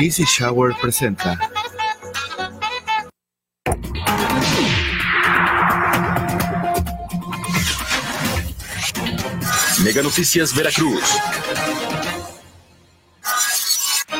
Easy Shower presenta Mega Noticias Veracruz.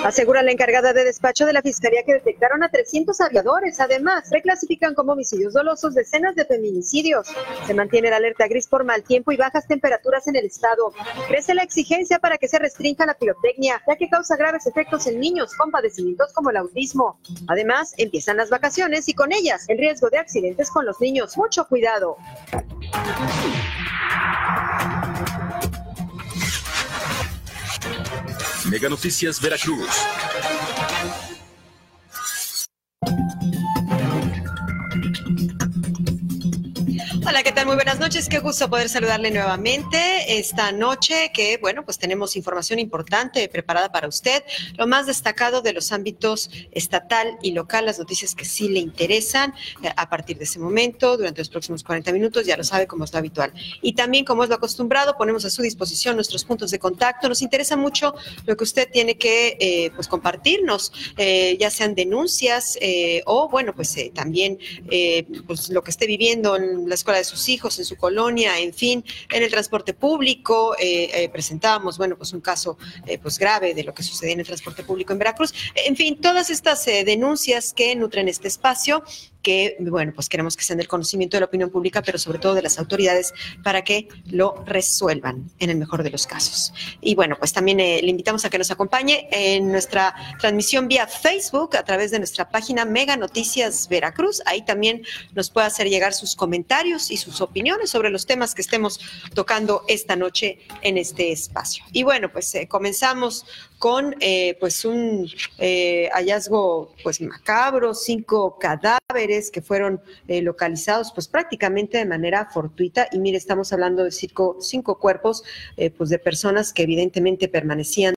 Asegura la encargada de despacho de la Fiscalía que detectaron a 300 aviadores. Además, reclasifican como homicidios dolosos decenas de feminicidios. Se mantiene la alerta gris por mal tiempo y bajas temperaturas en el estado. Crece la exigencia para que se restrinja la pirotecnia, ya que causa graves efectos en niños con padecimientos como el autismo. Además, empiezan las vacaciones y con ellas el riesgo de accidentes con los niños. Mucho cuidado. Mega Noticias Veracruz. Hola, ¿qué tal? Muy buenas noches. Qué gusto poder saludarle nuevamente esta noche que, bueno, pues tenemos información importante preparada para usted. Lo más destacado de los ámbitos estatal y local, las noticias que sí le interesan eh, a partir de ese momento, durante los próximos 40 minutos, ya lo sabe como es habitual. Y también, como es lo acostumbrado, ponemos a su disposición nuestros puntos de contacto. Nos interesa mucho lo que usted tiene que, eh, pues, compartirnos, eh, ya sean denuncias o, bueno, pues también, pues, lo que esté viviendo en la escuela de sus hijos, en su colonia, en fin, en el transporte público. Eh, eh, presentábamos, bueno, pues un caso eh, pues grave de lo que sucedía en el transporte público en Veracruz. En fin, todas estas denuncias que nutren este espacio que, bueno, pues queremos que sean del conocimiento de la opinión pública, pero sobre todo de las autoridades para que lo resuelvan en el mejor de los casos. Y bueno, pues también le invitamos a que nos acompañe en nuestra transmisión vía Facebook a través de nuestra página Mega Noticias Veracruz. Ahí también nos puede hacer llegar sus comentarios y sus opiniones sobre los temas que estemos tocando esta noche en este espacio. Y bueno, pues comenzamos con eh, pues un eh, hallazgo pues macabro, cinco cadáveres que fueron eh, localizados pues prácticamente de manera fortuita. Y mire, estamos hablando de cinco, cinco cuerpos pues de personas que evidentemente permanecían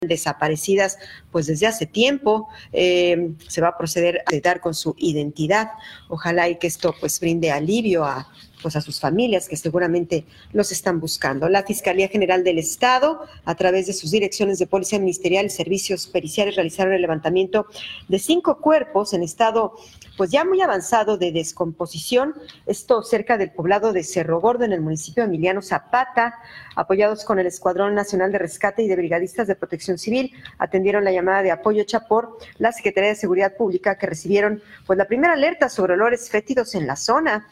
desaparecidas pues desde hace tiempo. Se va a proceder a dar con su identidad. Ojalá y que esto pues brinde alivio a pues a sus familias que seguramente los están buscando. La Fiscalía General del Estado, a través de sus direcciones de Policía Ministerial y Servicios Periciales, realizaron el levantamiento de cinco cuerpos en estado pues ya muy avanzado de descomposición, esto cerca del poblado de Cerro Gordo en el municipio de Emiliano Zapata, apoyados con el Escuadrón Nacional de Rescate y de Brigadistas de Protección Civil, atendieron la llamada de apoyo hecha por la Secretaría de Seguridad Pública que recibieron pues la primera alerta sobre olores fétidos en la zona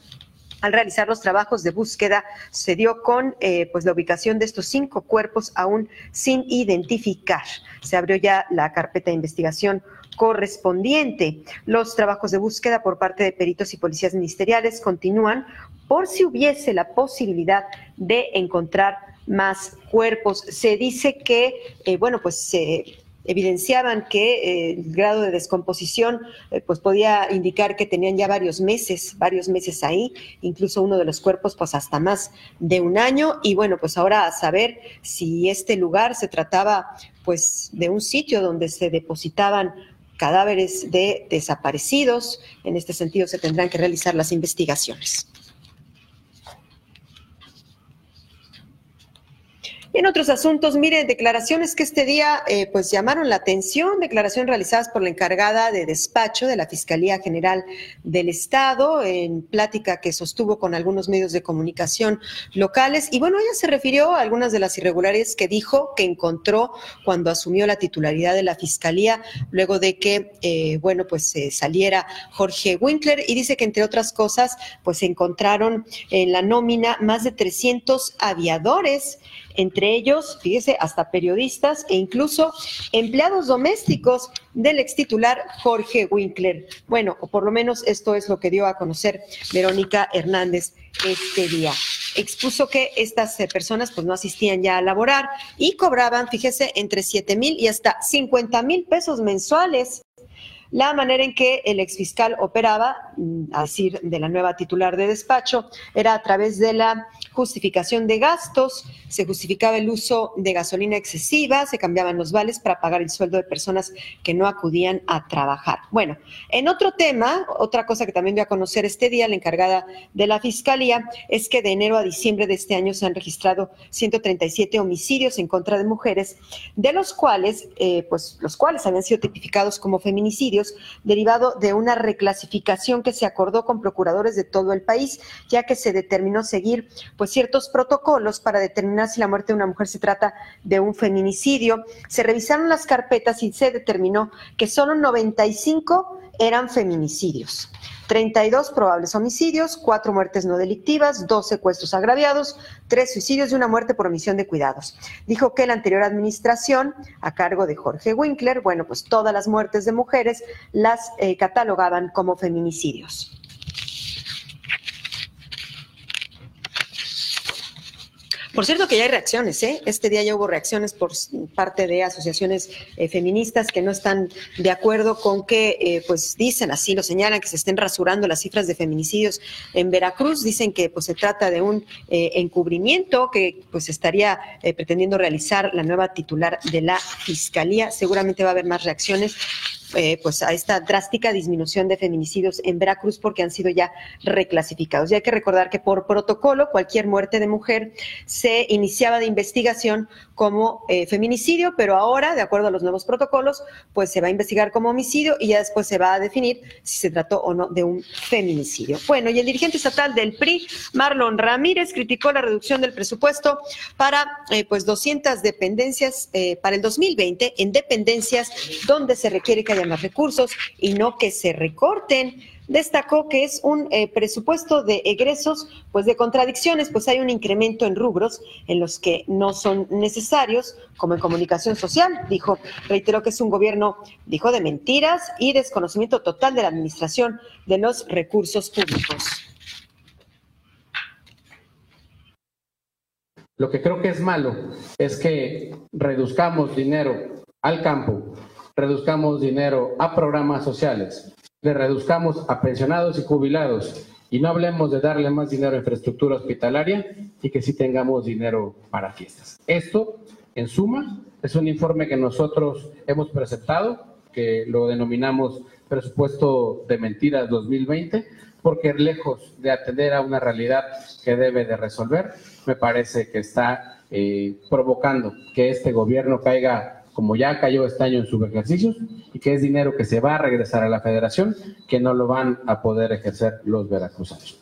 al realizar los trabajos de búsqueda, se dio con eh, pues la ubicación de estos cinco cuerpos aún sin identificar. Se abrió ya la carpeta de investigación correspondiente. Los trabajos de búsqueda por parte de peritos y policías ministeriales continúan por si hubiese la posibilidad de encontrar más cuerpos. Se dice que, eh, bueno, pues se evidenciaban que eh, el grado de descomposición eh, pues podía indicar que tenían ya varios meses, varios meses ahí, incluso uno de los cuerpos pues hasta más de un año y bueno, pues ahora a saber si este lugar se trataba pues de un sitio donde se depositaban cadáveres de desaparecidos, en este sentido se tendrán que realizar las investigaciones. En otros asuntos, mire, declaraciones que este día eh, pues llamaron la atención, declaraciones realizadas por la encargada de despacho de la Fiscalía General del Estado en plática que sostuvo con algunos medios de comunicación locales. Y bueno, ella se refirió a algunas de las irregularidades que dijo que encontró cuando asumió la titularidad de la Fiscalía, luego de que, eh, bueno, pues saliera Jorge Winkler y dice que entre otras cosas, pues se encontraron en la nómina más de 300 aviadores entre ellos, fíjese, hasta periodistas e incluso empleados domésticos del ex titular Jorge Winkler. Bueno, o por lo menos esto es lo que dio a conocer Verónica Hernández este día. Expuso que estas eh, personas pues no asistían ya a laborar y cobraban, fíjese, entre 7 mil y hasta 50 mil pesos mensuales la manera en que el exfiscal operaba, mm, a decir de la nueva titular de despacho, era a través de la justificación de gastos, se justificaba el uso de gasolina excesiva, se cambiaban los vales para pagar el sueldo de personas que no acudían a trabajar. Bueno, en otro tema, otra cosa que también voy a conocer este día, la encargada de la Fiscalía, es que de enero a diciembre de este año se han registrado 137 homicidios en contra de mujeres, de los cuales, eh, pues los cuales habían sido tipificados como feminicidios derivado de una reclasificación que se acordó con procuradores de todo el país, ya que se determinó seguir pues ciertos protocolos para determinar si la muerte de una mujer se trata de un feminicidio. Se revisaron las carpetas y se determinó que solo 95 eran feminicidios. 32 probables homicidios, 4 muertes no delictivas, 2 secuestros agraviados, 3 suicidios y una muerte por omisión de cuidados. Dijo que la anterior administración, a cargo de Jorge Winkler, bueno, pues todas las muertes de mujeres las eh, catalogaban como feminicidios. Por cierto que ya hay reacciones, ¿eh? Este día ya hubo reacciones por parte de asociaciones eh, feministas que no están de acuerdo con que, eh, pues dicen así, lo señalan, que se estén rasurando las cifras de feminicidios en Veracruz. Dicen que pues se trata de un eh, encubrimiento que pues estaría pretendiendo realizar la nueva titular de la Fiscalía. Seguramente va a haber más reacciones eh, pues a esta drástica disminución de feminicidios en Veracruz porque han sido ya reclasificados. Y hay que recordar que por protocolo cualquier muerte de mujer se iniciaba de investigación como eh, feminicidio, pero ahora, de acuerdo a los nuevos protocolos, pues se va a investigar como homicidio y ya después se va a definir si se trató o no de un feminicidio. Bueno, y el dirigente estatal del PRI, Marlon Ramírez, criticó la reducción del presupuesto para eh, pues 200 dependencias para el 2020 en dependencias donde se requiere que haya más recursos y no que se recorten. Destacó que es un eh, presupuesto de egresos, pues de contradicciones, pues hay un incremento en rubros en los que no son necesarios, como en comunicación social, dijo. Reiteró que es un gobierno, dijo, de mentiras y desconocimiento total de la administración de los recursos públicos. Lo que creo que es malo es que reduzcamos dinero al campo reduzcamos dinero a programas sociales, le reduzcamos a pensionados y jubilados y no hablemos de darle más dinero a infraestructura hospitalaria y que sí tengamos dinero para fiestas. Esto, en suma, es un informe que nosotros hemos presentado, que lo denominamos presupuesto de mentiras 2020, porque lejos de atender a una realidad que debe de resolver, me parece que está eh, provocando que este gobierno caiga como ya cayó este año en sus ejercicios y que es dinero que se va a regresar a la federación, que no lo van a poder ejercer los veracruzanos.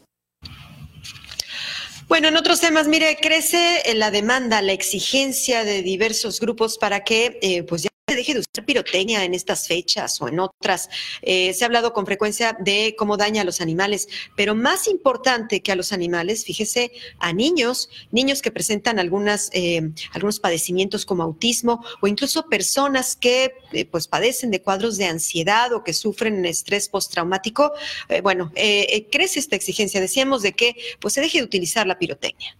Bueno, en otros temas, mire, crece la demanda, la exigencia de diversos grupos para que eh, pues ya deje de usar pirotecnia en estas fechas o en otras. Eh, se ha hablado con frecuencia de cómo daña a los animales, pero más importante que a los animales, fíjese, a niños, niños que presentan algunas, eh, algunos padecimientos como autismo o incluso personas que eh, pues padecen de cuadros de ansiedad o que sufren estrés postraumático. bueno, crece esta exigencia, decíamos, de que pues se deje de utilizar la pirotecnia.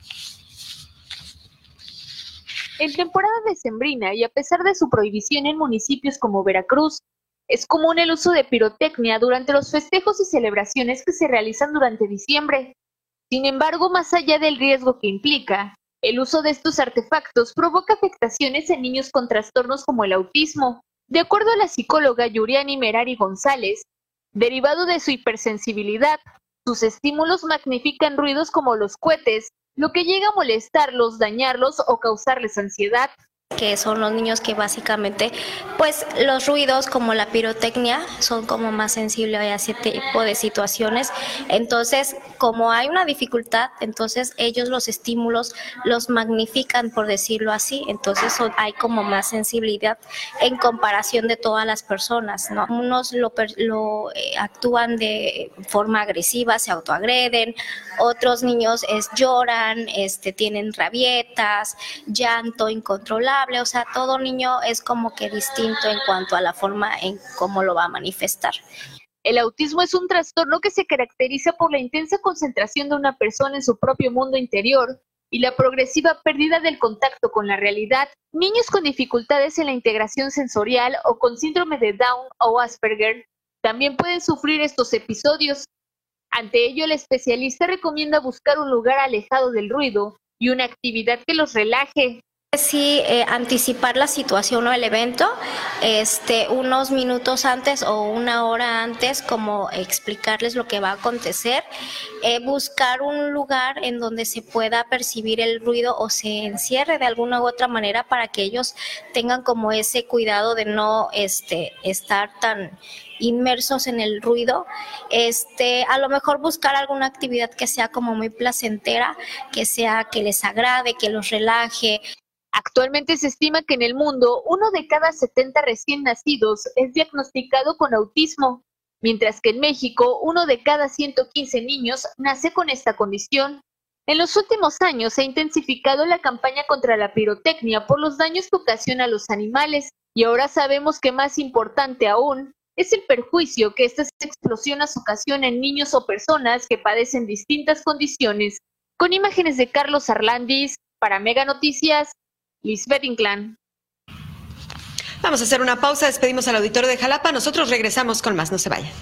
En temporada decembrina y a pesar de su prohibición en municipios como Veracruz, es común el uso de pirotecnia durante los festejos y celebraciones que se realizan durante diciembre. Sin embargo, más allá del riesgo que implica, el uso de estos artefactos provoca afectaciones en niños con trastornos como el autismo. De acuerdo a la psicóloga Yuriani Merari González, derivado de su hipersensibilidad, sus estímulos magnifican ruidos como los cohetes, lo que llega a molestarlos, dañarlos o causarles ansiedad. Que son los niños que básicamente, pues los ruidos como la pirotecnia son como más sensibles a ese tipo de situaciones. Entonces, como hay una dificultad, entonces ellos los estímulos los magnifican, por decirlo así. Entonces hay como más sensibilidad en comparación de todas las personas. ¿no? Unos lo, lo eh, actúan de forma agresiva, se autoagreden, otros niños es, lloran, este, tienen rabietas, llanto incontrolable, o sea, todo niño es como que distinto en cuanto a la forma en cómo lo va a manifestar. El autismo es un trastorno que se caracteriza por la intensa concentración de una persona en su propio mundo interior y la progresiva pérdida del contacto con la realidad. Niños con dificultades en la integración sensorial o con síndrome de Down o Asperger también pueden sufrir estos episodios. Ante ello, el especialista recomienda buscar un lugar alejado del ruido y una actividad que los relaje, Sí, eh, anticipar la situación o el evento, este, unos minutos antes o una hora antes, como explicarles lo que va a acontecer, eh, buscar un lugar en donde se pueda percibir el ruido o se encierre de alguna u otra manera para que ellos tengan como ese cuidado de no, este, estar tan inmersos en el ruido, este, a lo mejor buscar alguna actividad que sea como muy placentera, que sea que les agrade, que los relaje, Actualmente se estima que en el mundo uno de cada 70 recién nacidos es diagnosticado con autismo, mientras que en México uno de cada 115 niños nace con esta condición. En los últimos años se ha intensificado la campaña contra la pirotecnia por los daños que ocasiona a los animales y ahora sabemos que más importante aún es el perjuicio que estas explosiones ocasionan niños o personas que padecen distintas condiciones. Con imágenes de Carlos Arlandis, para Mega Noticias, Lisbeth Inclán. Vamos a hacer una pausa, despedimos al auditorio de Jalapa, nosotros regresamos con más, no se vayan.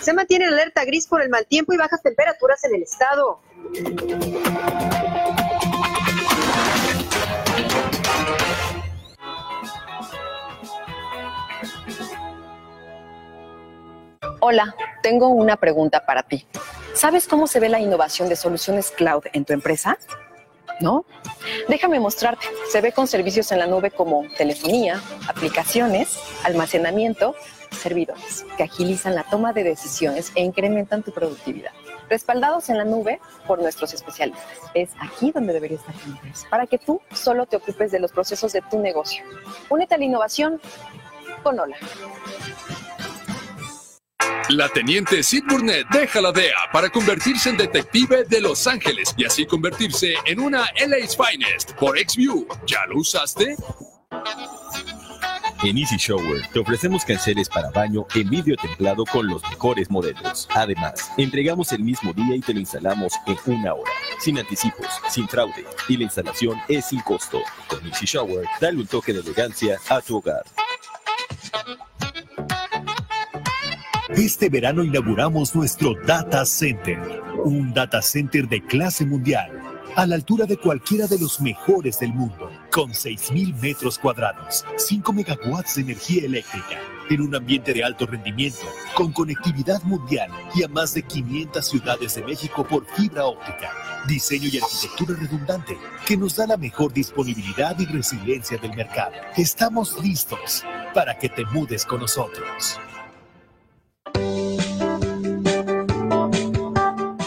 Se mantiene alerta gris por el mal tiempo y bajas temperaturas en el estado. Hola, tengo una pregunta para ti. ¿Sabes cómo se ve la innovación de soluciones cloud en tu empresa? ¿No? Déjame mostrarte. Se ve con servicios en la nube como telefonía, aplicaciones, almacenamiento, servidores, que agilizan la toma de decisiones e incrementan tu productividad. Respaldados en la nube por nuestros especialistas. Es aquí donde debería estar tu empresa, para que tú solo te ocupes de los procesos de tu negocio. Únete a la innovación con Hola. La teniente Sid Burnett deja la DEA para convertirse en detective de Los Ángeles y así convertirse en una LA's Finest por XView. ¿Ya lo usaste? En Easy Shower te ofrecemos canceles para baño en vidrio templado con los mejores modelos. Además, entregamos el mismo día y te lo instalamos en una hora, sin anticipos, sin fraude y la instalación es sin costo. Con Easy Shower, dale un toque de elegancia a tu hogar. Este verano inauguramos nuestro Data Center, un data center de clase mundial, a la altura de cualquiera de los mejores del mundo, con 6.000 metros cuadrados, 5 megawatts de energía eléctrica, en un ambiente de alto rendimiento, con conectividad mundial y a más de 500 ciudades de México por fibra óptica. Diseño y arquitectura redundante que nos da la mejor disponibilidad y resiliencia del mercado. Estamos listos para que te mudes con nosotros.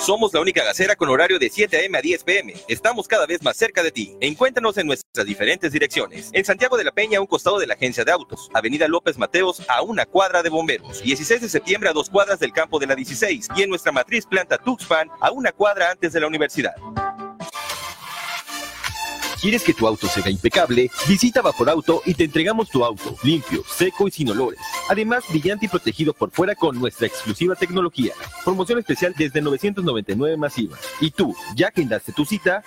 Somos la única gasera con horario de 7 a.m. a 10 p.m. Estamos cada vez más cerca de ti. Encuéntranos en nuestras diferentes direcciones. En Santiago de la Peña, a un costado de la agencia de autos. Avenida López Mateos, a una cuadra de bomberos. 16 de septiembre, a dos cuadras del campo de la 16. Y en nuestra matriz planta Tuxpan, a una cuadra antes de la universidad. ¿Quieres que tu auto sea impecable? Visita Auto y te entregamos tu auto limpio, seco y sin olores. Además, brillante y protegido por fuera con nuestra exclusiva tecnología. Promoción especial desde 999 masiva. Y tú, ya que daste tu cita,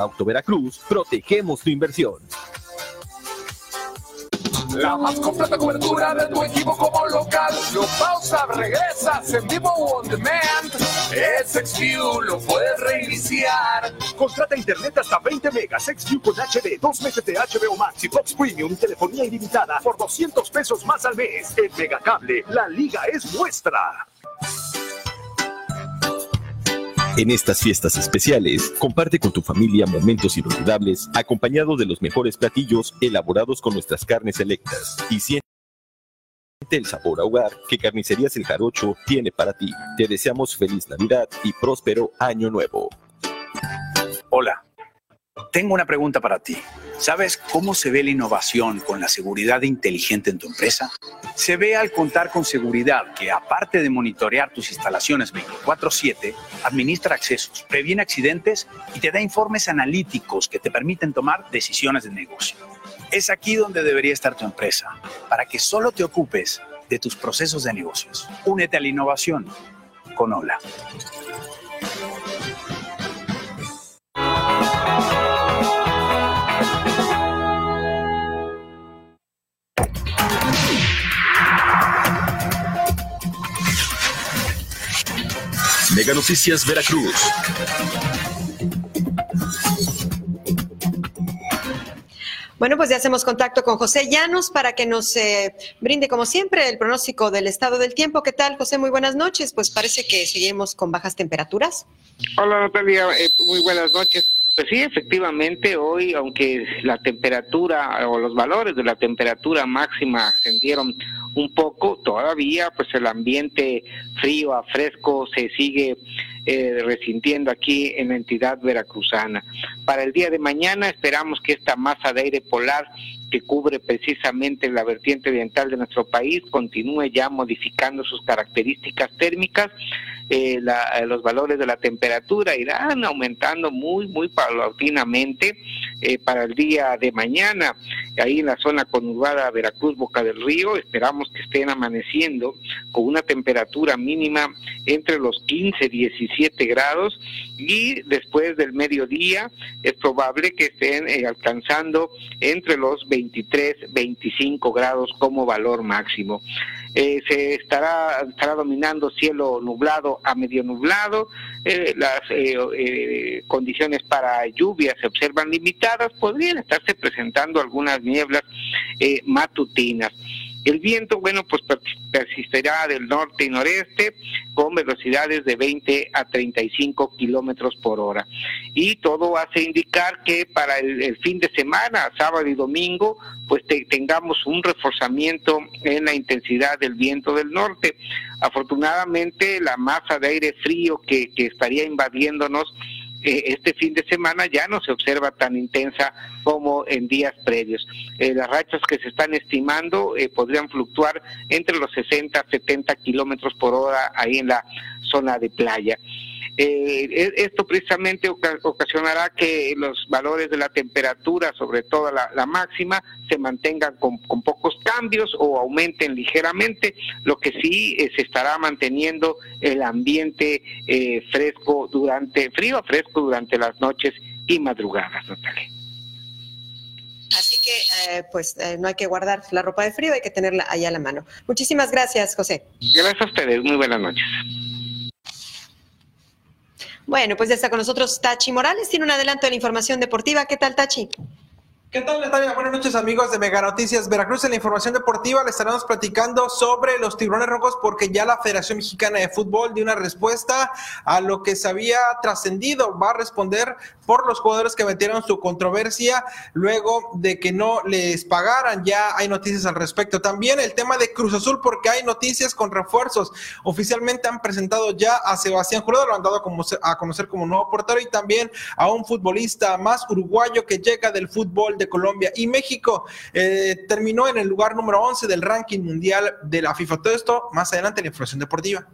Auto Veracruz, protegemos tu inversión. La más completa cobertura de tu equipo como local. Lo pausa, regresas en vivo on demand. Es XView, lo puedes reiniciar. Contrata internet hasta 20 megas, XView con HD, dos meses de HBO Max y Fox Premium telefonía ilimitada por 200 pesos más al mes. En Megacable, la liga es nuestra. En estas fiestas especiales, comparte con tu familia momentos inolvidables acompañado de los mejores platillos elaborados con nuestras carnes selectas y siente el sabor a hogar que Carnicerías El Jarocho tiene para ti. Te deseamos feliz Navidad y próspero año nuevo. Hola, tengo una pregunta para ti. ¿Sabes cómo se ve la innovación con la seguridad inteligente en tu empresa? Se ve al contar con seguridad que, aparte de monitorear tus instalaciones 24/7, administra accesos, previene accidentes y te da informes analíticos que te permiten tomar decisiones de negocio. Es aquí donde debería estar tu empresa, para que solo te ocupes de tus procesos de negocios. Únete a la innovación con Hola. Mega Noticias Veracruz. Bueno, pues ya hacemos contacto con José Llanos para que nos eh, brinde, como siempre, el pronóstico del estado del tiempo. ¿Qué tal, José? Muy buenas noches. Pues parece que seguimos con bajas temperaturas. Hola, Natalia. Eh, muy buenas noches. Pues sí, efectivamente, hoy, aunque la temperatura o los valores de la temperatura máxima ascendieron un poco, todavía pues el ambiente frío a fresco se sigue eh, resintiendo aquí en la entidad veracruzana. Para el día de mañana esperamos que esta masa de aire polar que cubre precisamente la vertiente oriental de nuestro país continúe ya modificando sus características térmicas eh, la, los valores de la temperatura irán aumentando muy, muy paulatinamente eh, para el día de mañana. Ahí en la zona conurbada Veracruz, Boca del Río, esperamos que estén amaneciendo con una temperatura mínima entre los 15 y 17 grados y después del mediodía es probable que estén eh, alcanzando entre los 23, 25 grados como valor máximo. Eh, se estará, estará dominando cielo nublado a medio nublado, eh, las eh, condiciones para lluvia se observan limitadas, podrían estarse presentando algunas nieblas matutinas. El viento, bueno, pues persistirá del norte y noreste con velocidades de 20 a 35 kilómetros por hora. Y todo hace indicar que para el, fin de semana, sábado y domingo, pues tengamos un reforzamiento en la intensidad del viento del norte. Afortunadamente, la masa de aire frío que, que estaría invadiéndonos eh, este fin de semana ya no se observa tan intensa como en días previos. Eh, las rachas que se están estimando eh, podrían fluctuar entre los 60 a 70 kilómetros por hora ahí en la zona de playa. Eh, e-, esto precisamente ocasionará que los valores de la temperatura, sobre todo la, máxima, se mantengan con, pocos cambios o aumenten ligeramente, lo que sí eh, se estará manteniendo el ambiente eh, fresco durante, frío fresco durante las noches y madrugadas, Natalia. Así que, pues, no hay que guardar la ropa de frío, hay que tenerla allá a la mano. Muchísimas gracias, José. Gracias a ustedes, muy buenas noches. Bueno, pues ya está con nosotros Tachi Morales, tiene un adelanto de la información deportiva. ¿Qué tal, Tachi? ¿Qué tal, Natalia? Buenas noches, amigos de Mega Noticias Veracruz. En la información deportiva le estaremos platicando sobre los tiburones rojos porque ya la Federación Mexicana de Fútbol dio una respuesta a lo que se había trascendido. Va a responder por los jugadores que metieron su controversia luego de que no les pagaran. Ya hay noticias al respecto. También el tema de Cruz Azul porque hay noticias con refuerzos. Oficialmente han presentado ya a Sebastián Jurado, lo han dado a conocer como nuevo portero y también a un futbolista más uruguayo que llega del fútbol de Colombia y México. Eh, terminó en el lugar número 11 del ranking mundial de la FIFA. Todo esto más adelante en la información deportiva.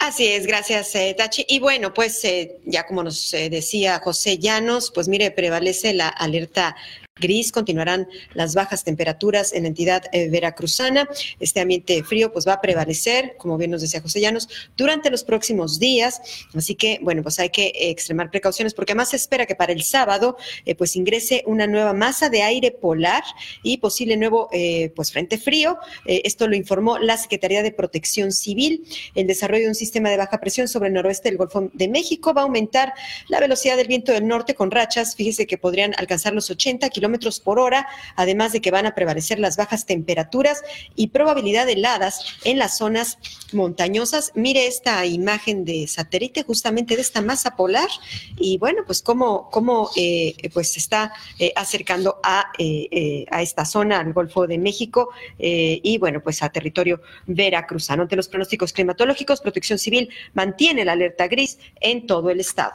Así es, gracias eh, Tachi. Y bueno, pues eh, ya como nos decía José Llanos, pues mire, prevalece la alerta gris. Continuarán las bajas temperaturas en la entidad eh, veracruzana. Este ambiente frío pues va a prevalecer, como bien nos decía José Llanos, durante los próximos días. Así que, bueno, pues hay que eh, extremar precauciones porque además se espera que para el sábado eh, pues ingrese una nueva masa de aire polar y posible nuevo pues frente frío. esto lo informó la Secretaría de Protección Civil. El desarrollo de un sistema de baja presión sobre el noroeste del Golfo de México va a aumentar la velocidad del viento del norte con rachas. Fíjese que podrían alcanzar los 80 kilómetros por hora, además de que van a prevalecer las bajas temperaturas y probabilidad de heladas en las zonas montañosas. Mire esta imagen de satélite justamente de esta masa polar y bueno, pues cómo, cómo eh, pues se está eh, acercando a, eh, a esta zona, al Golfo de México y bueno, pues a territorio veracruzano. Ante los pronósticos climatológicos, Protección Civil mantiene la alerta gris en todo el estado.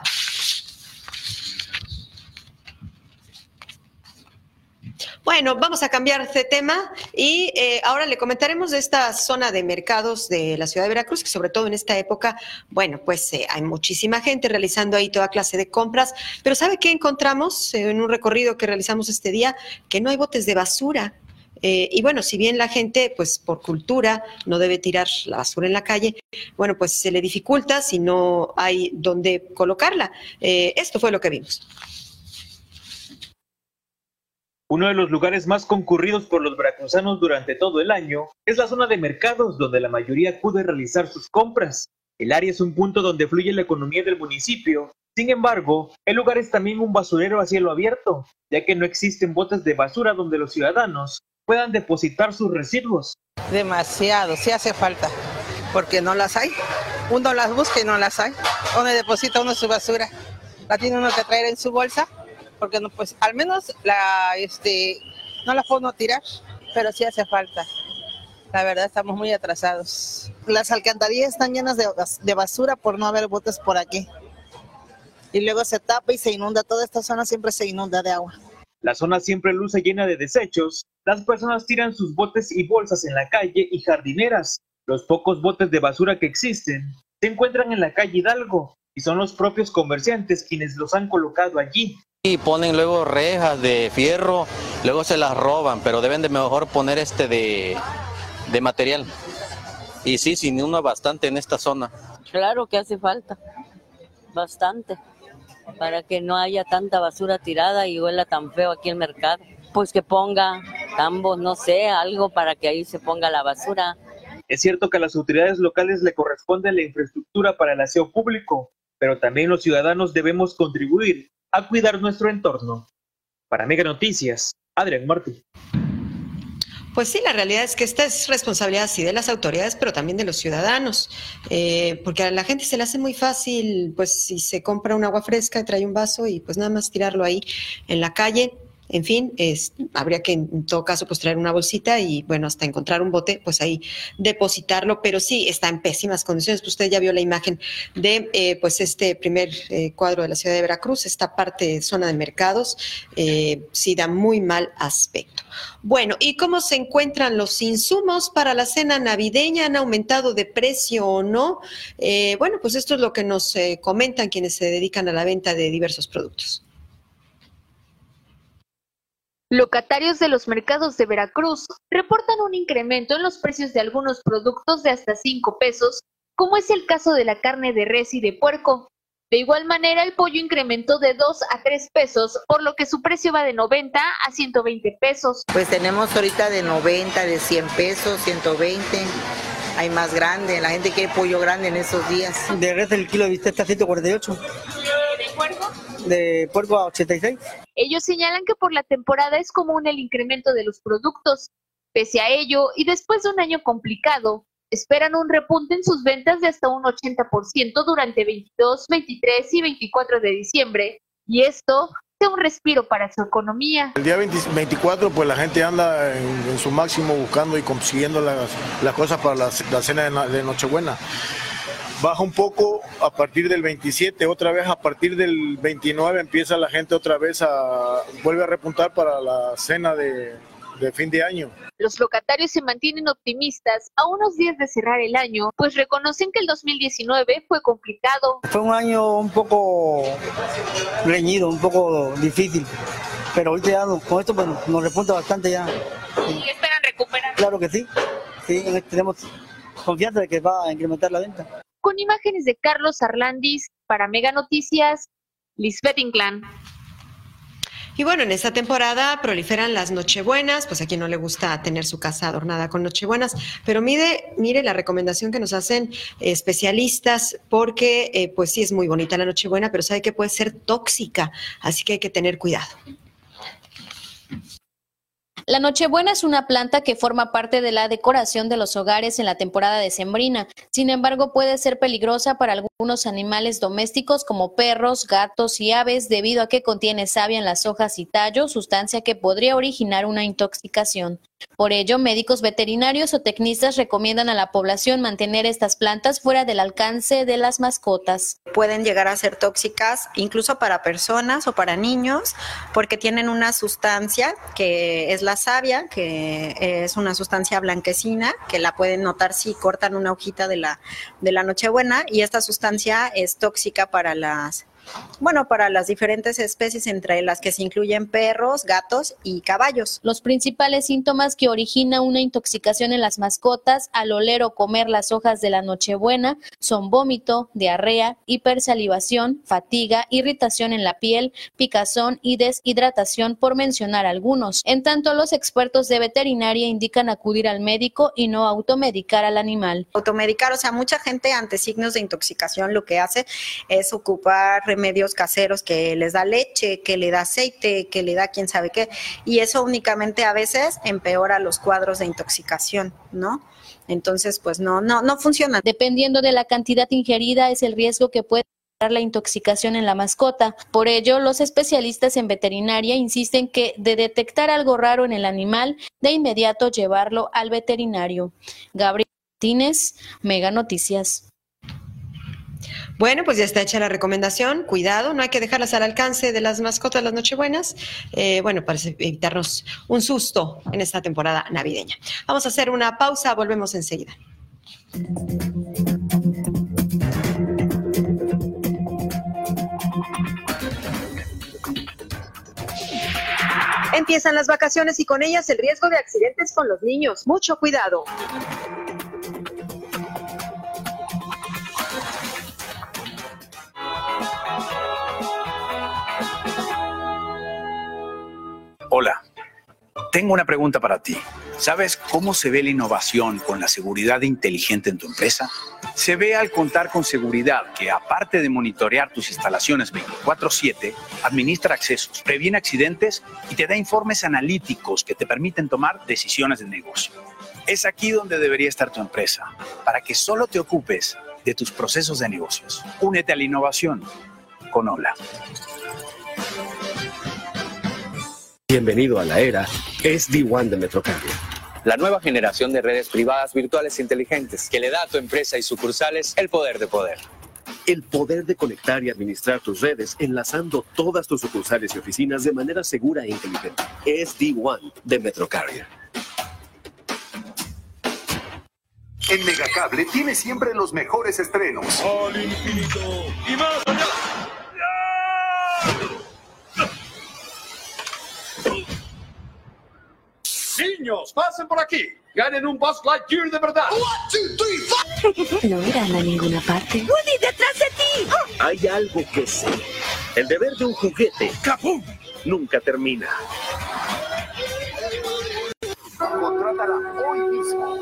Bueno, vamos a cambiar de tema y eh, ahora le comentaremos de esta zona de mercados de la ciudad de Veracruz, que sobre todo en esta época, bueno, pues eh, hay muchísima gente realizando ahí toda clase de compras, pero ¿sabe qué encontramos en un recorrido que realizamos este día? Que no hay botes de basura. Eh, y bueno, si bien la gente, pues por cultura, no debe tirar la basura en la calle, bueno, pues se le dificulta si no hay dónde colocarla. esto fue lo que vimos. Uno de los lugares más concurridos por los veracruzanos durante todo el año es la zona de mercados donde la mayoría acude a realizar sus compras. El área es un punto donde fluye la economía del municipio. Sin embargo, el lugar es también un basurero a cielo abierto, ya que no existen botes de basura donde los ciudadanos puedan depositar sus residuos. Demasiado, sí hace falta, porque no las hay. Uno las busca y no las hay. ¿Dónde deposita uno su basura? La tiene uno que traer en su bolsa porque no, pues al menos la, este, no la puedo tirar, pero sí hace falta. La verdad estamos muy atrasados. Las alcantarillas están llenas de, de basura por no haber botes por aquí. Y luego se tapa y se inunda, toda esta zona siempre se inunda de agua. La zona siempre luce llena de desechos. Las personas tiran sus botes y bolsas en la calle y jardineras. Los pocos botes de basura que existen se encuentran en la calle Hidalgo y son los propios comerciantes quienes los han colocado allí. Y ponen luego rejas de fierro, luego se las roban, pero deben de mejor poner este de, de material. Y sí, sin uno bastante en esta zona. Claro que hace falta, bastante, para que no haya tanta basura tirada y huela tan feo aquí el mercado. Pues que ponga ambos, no sé, algo para que ahí se ponga la basura. Es cierto que a las autoridades locales le corresponde la infraestructura para el aseo público, pero también los ciudadanos debemos contribuir a cuidar nuestro entorno. Para Mega Noticias, Adrián Martí. Pues sí, la realidad es que esta es responsabilidad sí de las autoridades, pero también de los ciudadanos, eh, porque a la gente se le hace muy fácil, pues si se compra un agua fresca, trae un vaso y pues nada más tirarlo ahí en la calle, en fin, habría que en todo caso pues traer una bolsita y bueno, hasta encontrar un bote, pues ahí depositarlo, pero sí está en pésimas condiciones. Pues, usted ya vio la imagen de eh, pues este primer eh, cuadro de la ciudad de Veracruz, esta parte zona de mercados, eh, sí da muy mal aspecto. Bueno, ¿y cómo se encuentran los insumos para la cena navideña? ¿Han aumentado de precio o no? bueno, pues esto es lo que nos comentan quienes se dedican a la venta de diversos productos. Locatarios de los mercados de Veracruz reportan un incremento en los precios de algunos productos de hasta 5 pesos, como es el caso de la carne de res y de puerco. De igual manera, el pollo incrementó de 2 a 3 pesos, por lo que su precio va de 90 a 120 pesos. Pues tenemos ahorita de 90, de 100 pesos, 120. Hay más grande, la gente quiere pollo grande en esos días. De res el kilo de bistec está 148. ¿De puerco? De puerco a 86. Ellos señalan que por la temporada es común el incremento de los productos. Pese a ello, y después de un año complicado, esperan un repunte en sus ventas de hasta un 80% durante 22, 23 y 24 de diciembre, y esto sea un respiro para su economía. El día 24, pues la gente anda en, su máximo buscando y consiguiendo las, cosas para la, cena de Nochebuena baja un poco a partir del 27, otra vez a partir del 29 empieza la gente otra vez a, vuelve a repuntar para la cena de, de fin de año. Los locatarios se mantienen optimistas a unos días de cerrar el año, pues reconocen que el 2019 fue complicado. Fue un año un poco reñido, un poco difícil Pero ahorita ya con esto pues, nos repunta bastante ya. ¿Y esperan recuperar? Claro que sí. Sí, tenemos confianza de que va a incrementar la venta. Con imágenes de Carlos Arlandis para Mega Noticias, Lisbeth Inclán. Y bueno, en esta temporada proliferan las nochebuenas, pues a quien no le gusta tener su casa adornada con nochebuenas, pero mire, mire la recomendación que nos hacen especialistas, porque eh, pues sí es muy bonita la nochebuena, pero sabe que puede ser tóxica, así que hay que tener cuidado. La Nochebuena es una planta que forma parte de la decoración de los hogares en la temporada decembrina. Sin embargo, puede ser peligrosa para algunos animales domésticos como perros, gatos y aves debido a que contiene savia en las hojas y tallos, sustancia que podría originar una intoxicación. Por ello, médicos veterinarios o tecnistas recomiendan a la población mantener estas plantas fuera del alcance de las mascotas. pueden llegar a ser tóxicas incluso para personas o para niños porque tienen una sustancia que es la savia, que es una sustancia blanquecina que la pueden notar si cortan una hojita de la, de la Nochebuena y esta sustancia es tóxica para las bueno, para las diferentes especies entre las que se incluyen perros, gatos y caballos. Los principales síntomas que origina una intoxicación en las mascotas al oler o comer las hojas de la Nochebuena son vómito, diarrea, hipersalivación, fatiga, irritación en la piel, picazón y deshidratación, por mencionar algunos. En tanto, los expertos de veterinaria indican acudir al médico y no automedicar al animal. Automedicar, o sea, mucha gente ante signos de intoxicación lo que hace es ocupar remedios caseros que les da leche, que le da aceite, que le da quién sabe qué, y eso únicamente a veces empeora los cuadros de intoxicación, ¿no? Entonces, pues no, no, no funciona. Dependiendo de la cantidad ingerida es el riesgo que puede la intoxicación en la mascota. Por ello, los especialistas en veterinaria insisten que de detectar algo raro en el animal, de inmediato llevarlo al veterinario. Gabriel Martínez, Mega Noticias. Bueno, pues ya está hecha la recomendación. Cuidado, no hay que dejarlas al alcance de las mascotas las Nochebuenas. Eh, bueno, para evitarnos un susto en esta temporada navideña. Vamos a hacer una pausa, volvemos enseguida. Empiezan las vacaciones y con ellas el riesgo de accidentes con los niños. Mucho cuidado. Hola, tengo una pregunta para ti. ¿Sabes cómo se ve la innovación con la seguridad inteligente en tu empresa? Se ve al contar con seguridad que, aparte de monitorear tus instalaciones 24/7, administra accesos, previene accidentes y te da informes analíticos que te permiten tomar decisiones de negocio. Es aquí donde debería estar tu empresa, para que solo te ocupes de tus procesos de negocios. Únete a la innovación con Hola. Bienvenido a la era SD-WAN de Metrocable. La nueva generación de redes privadas virtuales inteligentes que le da a tu empresa y sucursales el poder de poder. El poder de conectar y administrar tus redes enlazando todas tus sucursales y oficinas de manera segura e inteligente. SD-WAN de Metrocarrier. En Megacable tiene siempre los mejores estrenos. Al infinito y más allá. Niños, pasen por aquí. Ganen un Buzz Lightyear de verdad. No irán a ninguna parte. ¡Woody, detrás de ti! Hay algo que sé. El deber de un juguete ¡capum! nunca termina. Contrátala hoy mismo.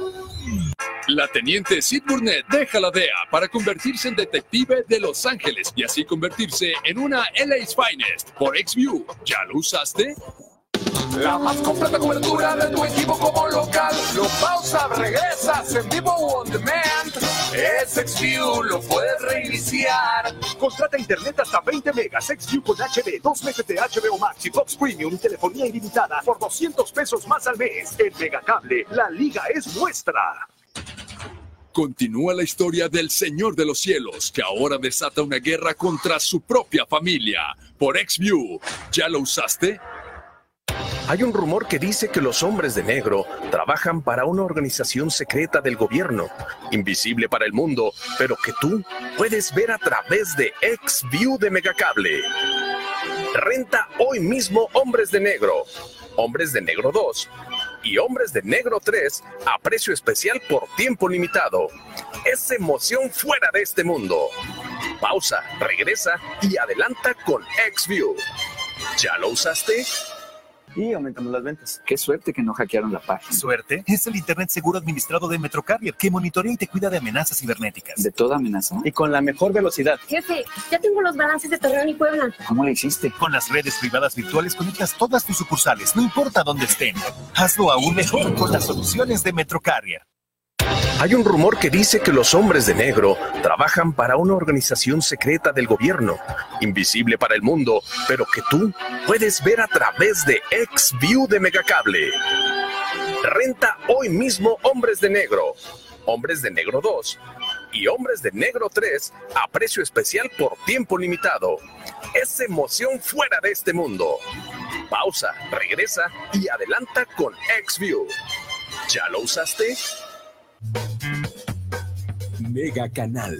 La teniente Sid Burnett deja la DEA para convertirse en detective de Los Ángeles y así convertirse en una LA's Finest por XView. ¿Ya lo usaste? La más completa cobertura de tu equipo como local. Lo pausa, regresas en vivo on demand. Es XView, lo puedes reiniciar. Contrata internet hasta 20 megas, XView con HD, 2 meses de HBO Max y Fox Premium y telefonía ilimitada por 200 pesos más al mes. En Megacable, la liga es nuestra. Continúa la historia del Señor de los Cielos, que ahora desata una guerra contra su propia familia. Por XView, ¿ya lo usaste? Hay un rumor que dice que los hombres de negro trabajan para una organización secreta del gobierno, invisible para el mundo, pero que tú puedes ver a través de XView de Megacable. Renta hoy mismo Hombres de Negro, Hombres de Negro 2 y Hombres de Negro 3 a precio especial por tiempo limitado. Es emoción fuera de este mundo. Pausa, regresa y adelanta con XView. ¿Ya lo usaste? Y aumentamos las ventas. Qué suerte que no hackearon la página. Suerte es el Internet seguro administrado de Metrocarrier que monitorea y te cuida de amenazas cibernéticas. De toda amenaza. Y con la mejor velocidad. Jefe, ya tengo los balances de Torreón y Puebla. ¿Cómo le hiciste? Con las redes privadas virtuales conectas todas tus sucursales, no importa dónde estén. Hazlo aún mejor con las soluciones de Metrocarrier. Hay un rumor que dice que los hombres de negro trabajan para una organización secreta del gobierno, invisible para el mundo, pero que tú puedes ver a través de XView de Megacable. Renta hoy mismo Hombres de Negro, Hombres de Negro 2 y Hombres de Negro 3 a precio especial por tiempo limitado. Es emoción fuera de este mundo. Pausa, regresa y adelanta con XView. ¿Ya lo usaste? Mega Canal.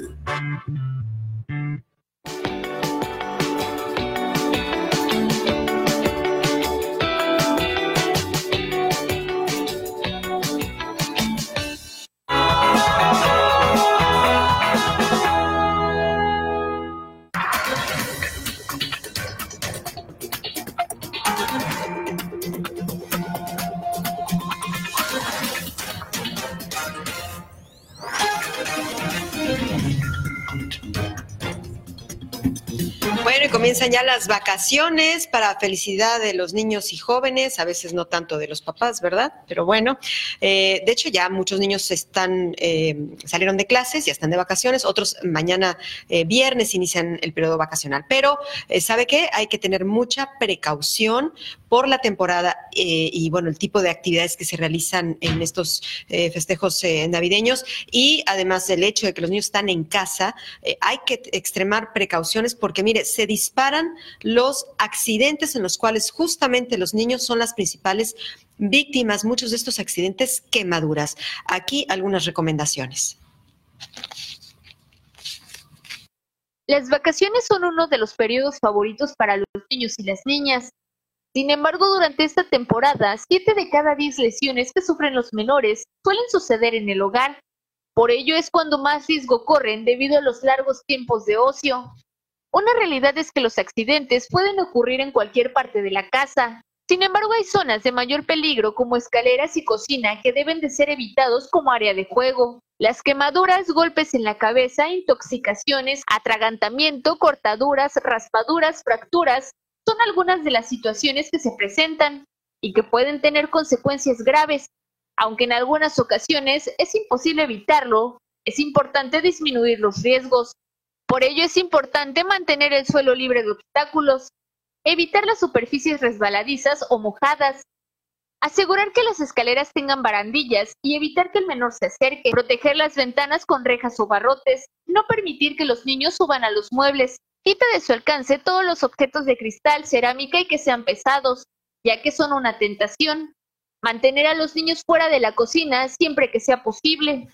Ya las vacaciones para felicidad de los niños y jóvenes, a veces no tanto de los papás, ¿verdad? Pero bueno, eh, de hecho ya muchos niños están eh, salieron de clases, ya están de vacaciones, otros mañana eh, viernes inician el periodo vacacional. Pero ¿sabe qué? Hay que tener mucha precaución por la temporada y bueno, el tipo de actividades que se realizan en estos festejos navideños y además el hecho de que los niños están en casa, hay que extremar precauciones porque mire, se los accidentes en los cuales justamente los niños son las principales víctimas, muchos de estos accidentes quemaduras. Aquí algunas recomendaciones. Las vacaciones son uno de los periodos favoritos para los niños y las niñas. Sin embargo, durante esta temporada, 7 de cada 10 lesiones que sufren los menores suelen suceder en el hogar. Por ello es cuando más riesgo corren debido a los largos tiempos de ocio. Una realidad es que los accidentes pueden ocurrir en cualquier parte de la casa. Sin embargo, hay zonas de mayor peligro como escaleras y cocina que deben de ser evitados como área de juego. Las quemaduras, golpes en la cabeza, intoxicaciones, atragantamiento, cortaduras, raspaduras, fracturas, son algunas de las situaciones que se presentan y que pueden tener consecuencias graves. Aunque en algunas ocasiones es imposible evitarlo, es importante disminuir los riesgos. Por ello es importante mantener el suelo libre de obstáculos, evitar las superficies resbaladizas o mojadas, asegurar que las escaleras tengan barandillas y evitar que el menor se acerque, proteger las ventanas con rejas o barrotes, no permitir que los niños suban a los muebles, quita de su alcance todos los objetos de cristal, cerámica y que sean pesados, ya que son una tentación, mantener a los niños fuera de la cocina siempre que sea posible,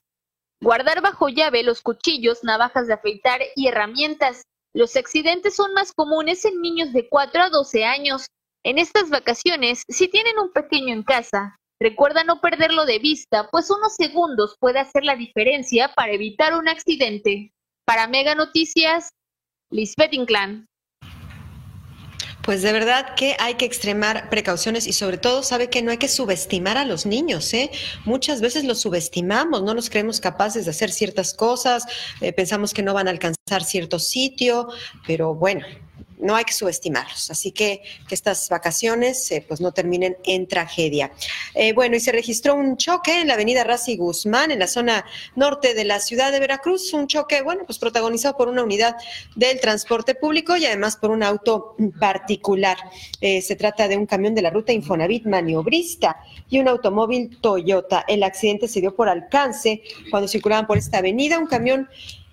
guardar bajo llave los cuchillos, navajas de afeitar y herramientas, los accidentes son más comunes en niños de 4 a 12 años. En estas vacaciones, si tienen un pequeño en casa, recuerda no perderlo de vista, pues unos segundos puede hacer la diferencia para evitar un accidente. Para Mega Noticias, Lisbeth Inclán. Pues de verdad que hay que extremar precauciones y sobre todo sabe que no hay que subestimar a los niños, ¿eh? Muchas veces los subestimamos, no nos creemos capaces de hacer ciertas cosas, eh, pensamos que no van a alcanzar cierto sitio, pero bueno, no hay que subestimarlos. Así que que estas vacaciones eh, pues no terminen en tragedia. Eh, bueno, y se registró un choque en la avenida Razi Guzmán, en la zona norte de la ciudad de Veracruz. Un choque, bueno, pues protagonizado por una unidad del transporte público y además por un auto particular. Eh, se trata de un camión de la ruta Infonavit maniobrista y un automóvil Toyota. El accidente se dio por alcance cuando circulaban por esta avenida. Un camión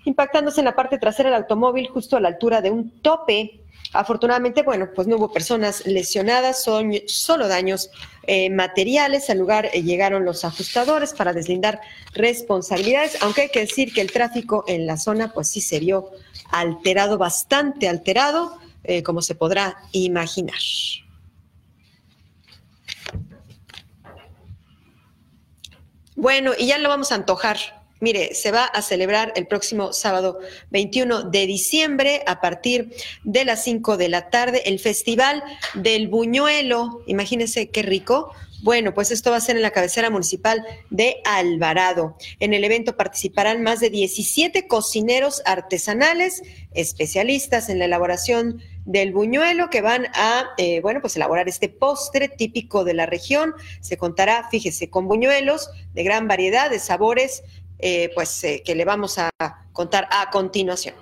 impactándose en la parte trasera del automóvil justo a la altura de un tope Afortunadamente, bueno, pues no hubo personas lesionadas, son solo daños eh, materiales. Al lugar eh, llegaron los ajustadores para deslindar responsabilidades, aunque hay que decir que el tráfico en la zona, pues sí se vio alterado, bastante alterado. eh, como se podrá imaginar. Bueno, y ya lo vamos a antojar. Mire, se va a celebrar el próximo sábado 21 de diciembre a partir de las 5 de la tarde el Festival del Buñuelo. Imagínense qué rico. Bueno, pues esto va a ser en la cabecera municipal de Alvarado. En el evento participarán más de 17 cocineros artesanales, especialistas en la elaboración del buñuelo, que van a, eh, bueno, pues elaborar este postre típico de la región. Se contará, fíjese, con buñuelos de gran variedad de sabores, eh, pues eh, que le vamos a contar a continuación.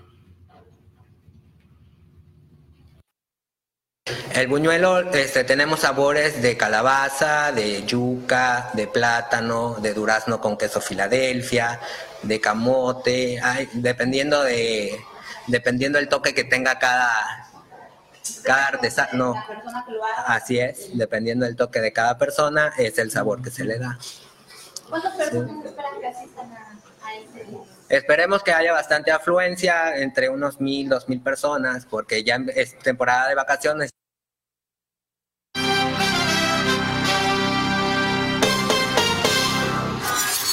El buñuelo, este, tenemos sabores de calabaza, de yuca, de plátano, de durazno con queso Filadelfia, de camote, ay, dependiendo de, dependiendo del toque que tenga cada, cada artesano. Así es, dependiendo del toque de cada persona, es el sabor que se le da. ¿Cuántas personas esperan que asistan a, a este? Esperemos que haya bastante afluencia, entre unos mil, dos mil personas, porque ya es temporada de vacaciones.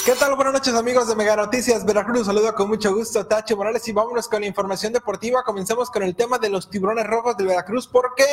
¿Qué tal? Buenas noches amigos de Mega Noticias Veracruz. Saludo con mucho gusto Tacho Morales y vámonos con la información deportiva. Comencemos con el tema de los tiburones rojos de Veracruz porque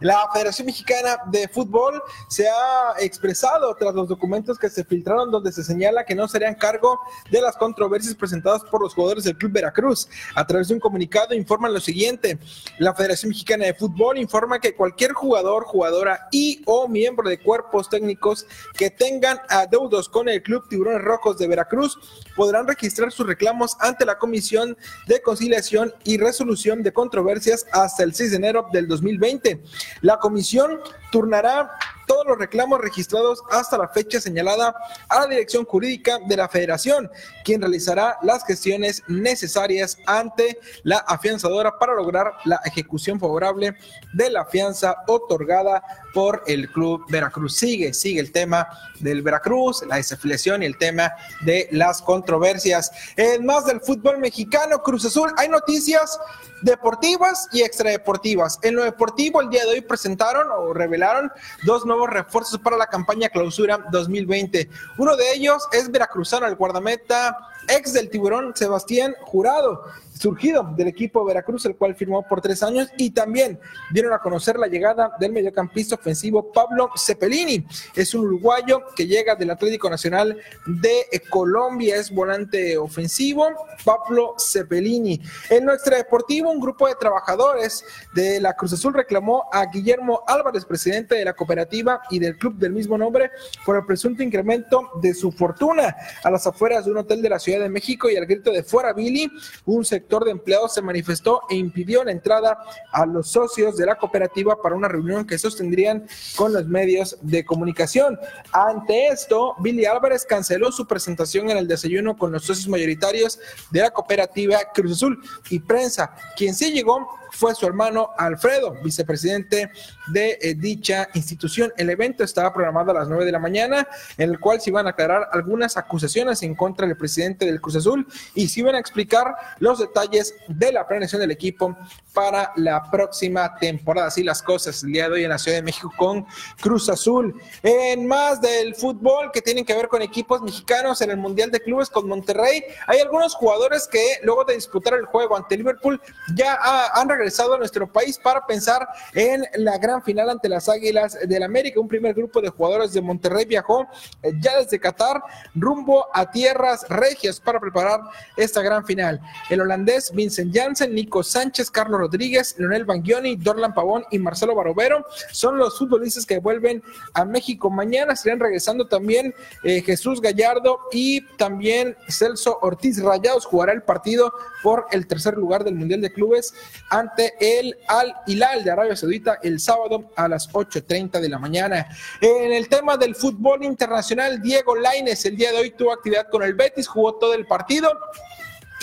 la Federación Mexicana de Fútbol se ha expresado tras los documentos que se filtraron donde se señala que no serían cargo de las controversias presentadas por los jugadores del Club Veracruz. A través de un comunicado informan lo siguiente. La Federación Mexicana de Fútbol informa que cualquier jugador, jugadora y o miembro de cuerpos técnicos que tengan adeudos con el Club Tiburones Rojos Rojos de Veracruz podrán registrar sus reclamos ante la Comisión de Conciliación y Resolución de Controversias hasta el 6 de enero del 2020. La comisión turnará todos los reclamos registrados hasta la fecha señalada a la Dirección Jurídica de la Federación, quien realizará las gestiones necesarias ante la afianzadora para lograr la ejecución favorable de la fianza otorgada por el Club Veracruz. Sigue, sigue el tema del Veracruz, la desafiliación y el tema de las controversias. En más del fútbol mexicano, Cruz Azul, hay noticias deportivas y extradeportivas. En lo deportivo, el día de hoy presentaron o revelaron dos nuevos refuerzos para la campaña clausura 2020. Uno de ellos es veracruzano, el guardameta ex del tiburón Sebastián Jurado, surgido del equipo Veracruz, el cual firmó por tres años, y también dieron a conocer la llegada del mediocampista ofensivo Pablo Cepelini. Es un uruguayo que llega del Atlético Nacional de Colombia, es volante ofensivo, Pablo Cepelini. En nuestra deportivo, un grupo de trabajadores de la Cruz Azul reclamó a Guillermo Álvarez, presidente de la cooperativa y del club del mismo nombre, por el presunto incremento de su fortuna a las afueras de un hotel de la Ciudad de México y al grito de fuera Billy, un sector de empleados se manifestó e impidió la entrada a los socios de la cooperativa para una reunión que sostendrían con los medios de comunicación. Ante esto, Billy Álvarez canceló su presentación en el desayuno con los socios mayoritarios de la cooperativa Cruz Azul y prensa. Quien sí llegó fue su hermano Alfredo, vicepresidente de eh, dicha institución. El evento estaba programado a las 9 de la mañana, en el cual se iban a aclarar algunas acusaciones en contra del presidente del Cruz Azul y se iban a explicar los detalles de la planeación del equipo para la próxima temporada. Así las cosas el día de hoy en la Ciudad de México con Cruz Azul. En más del fútbol que tienen que ver con equipos mexicanos en el Mundial de Clubes con Monterrey, hay algunos jugadores que luego de disputar el juego ante Liverpool ya ha, han regresado a nuestro país para pensar en la gran final ante las Águilas del América. Un primer grupo de jugadores de Monterrey viajó eh, ya desde Qatar rumbo a tierras regias para preparar esta gran final. El holandés Vincent Janssen, Nico Sánchez, Carlos Rodríguez, Leonel Bangioni, Dorlan Pavón y Marcelo Barovero son los futbolistas que vuelven a México. Mañana estarían regresando también eh, Jesús Gallardo y también Celso Ortiz Rayados jugará el partido por el tercer lugar del Mundial de Clubes ante el Al Hilal de Arabia Saudita el sábado a las 8.30 de la mañana. En el tema del fútbol internacional, Diego Laines el día de hoy tuvo actividad con el Betis, jugó todo el partido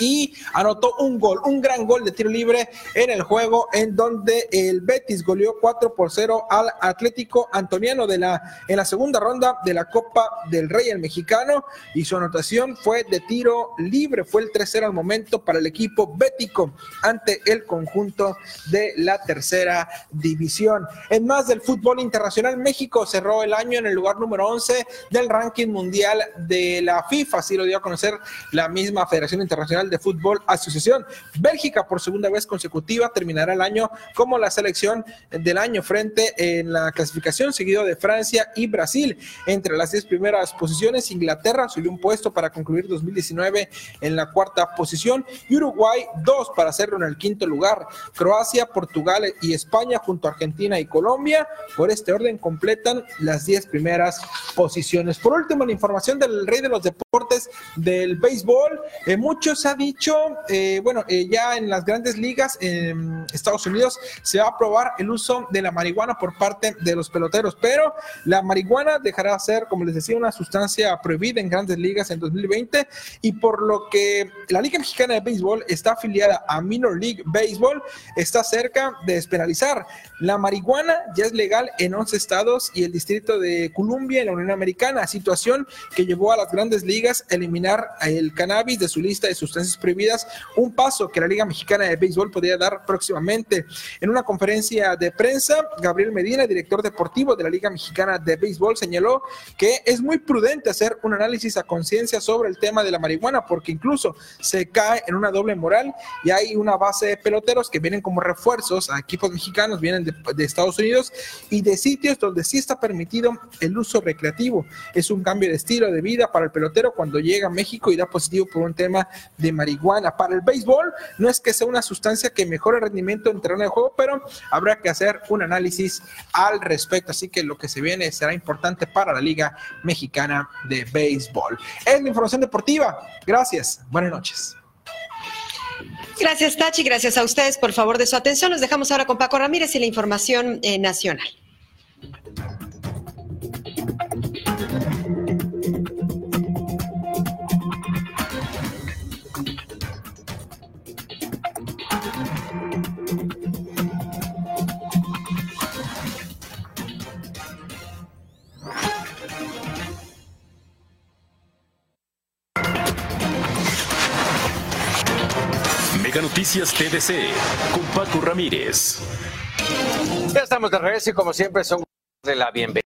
y anotó un gol, un gran gol de tiro libre en el juego en donde el Betis goleó 4 por 0 al Atlético Antoniano de la, en la segunda ronda de la Copa del Rey el mexicano y su anotación fue de tiro libre, fue el 3-0 al momento para el equipo bético ante el conjunto de la tercera división. En más del fútbol internacional, México cerró el año en el lugar número 11 del ranking mundial de la FIFA, así lo dio a conocer la misma Federación Internacional de Fútbol Asociación. Bélgica por segunda vez consecutiva terminará el año como la selección del año frente en la clasificación, seguido de Francia y Brasil. Entre las 10 primeras posiciones, Inglaterra subió un puesto para concluir 2019 en la cuarta posición y Uruguay dos para hacerlo en el quinto lugar. Croacia, Portugal y España junto a Argentina y Colombia. Por este orden completan las 10 primeras posiciones. Por último, la información del rey de los deportes del béisbol. Eh, mucho se dicho, eh, bueno, eh, ya en las grandes ligas en Estados Unidos se va a aprobar el uso de la marihuana por parte de los peloteros, pero la marihuana dejará de ser, como les decía, una sustancia prohibida en grandes ligas en 2020 y por lo que la Liga Mexicana de Béisbol está afiliada a Minor League Baseball, está cerca de despenalizar. La marihuana ya es legal en 11 estados y el Distrito de Columbia en la Unión Americana, situación que llevó a las grandes ligas a eliminar el cannabis de su lista de sustancias prohibidas, un paso que la Liga Mexicana de Béisbol podría dar próximamente. En una conferencia de prensa, Gabriel Medina, director deportivo de la Liga Mexicana de Béisbol, señaló que es muy prudente hacer un análisis a conciencia sobre el tema de la marihuana, porque incluso se cae en una doble moral y hay una base de peloteros que vienen como refuerzos a equipos mexicanos, vienen de, de Estados Unidos y de sitios donde sí está permitido el uso recreativo. Es un cambio de estilo de vida para el pelotero cuando llega a México y da positivo por un tema de marihuana. Para el béisbol, no es que sea una sustancia que mejore el rendimiento en terreno de juego, pero habrá que hacer un análisis al respecto. Así que lo que se viene será importante para la Liga Mexicana de Béisbol. Es la información deportiva. Gracias. Buenas noches. Gracias, Tachi. Gracias a ustedes por favor de su atención. Nos dejamos ahora con Paco Ramírez y la información eh, nacional. Noticias TDC con Paco Ramírez. Ya estamos de regreso y como siempre son de la bienvenida.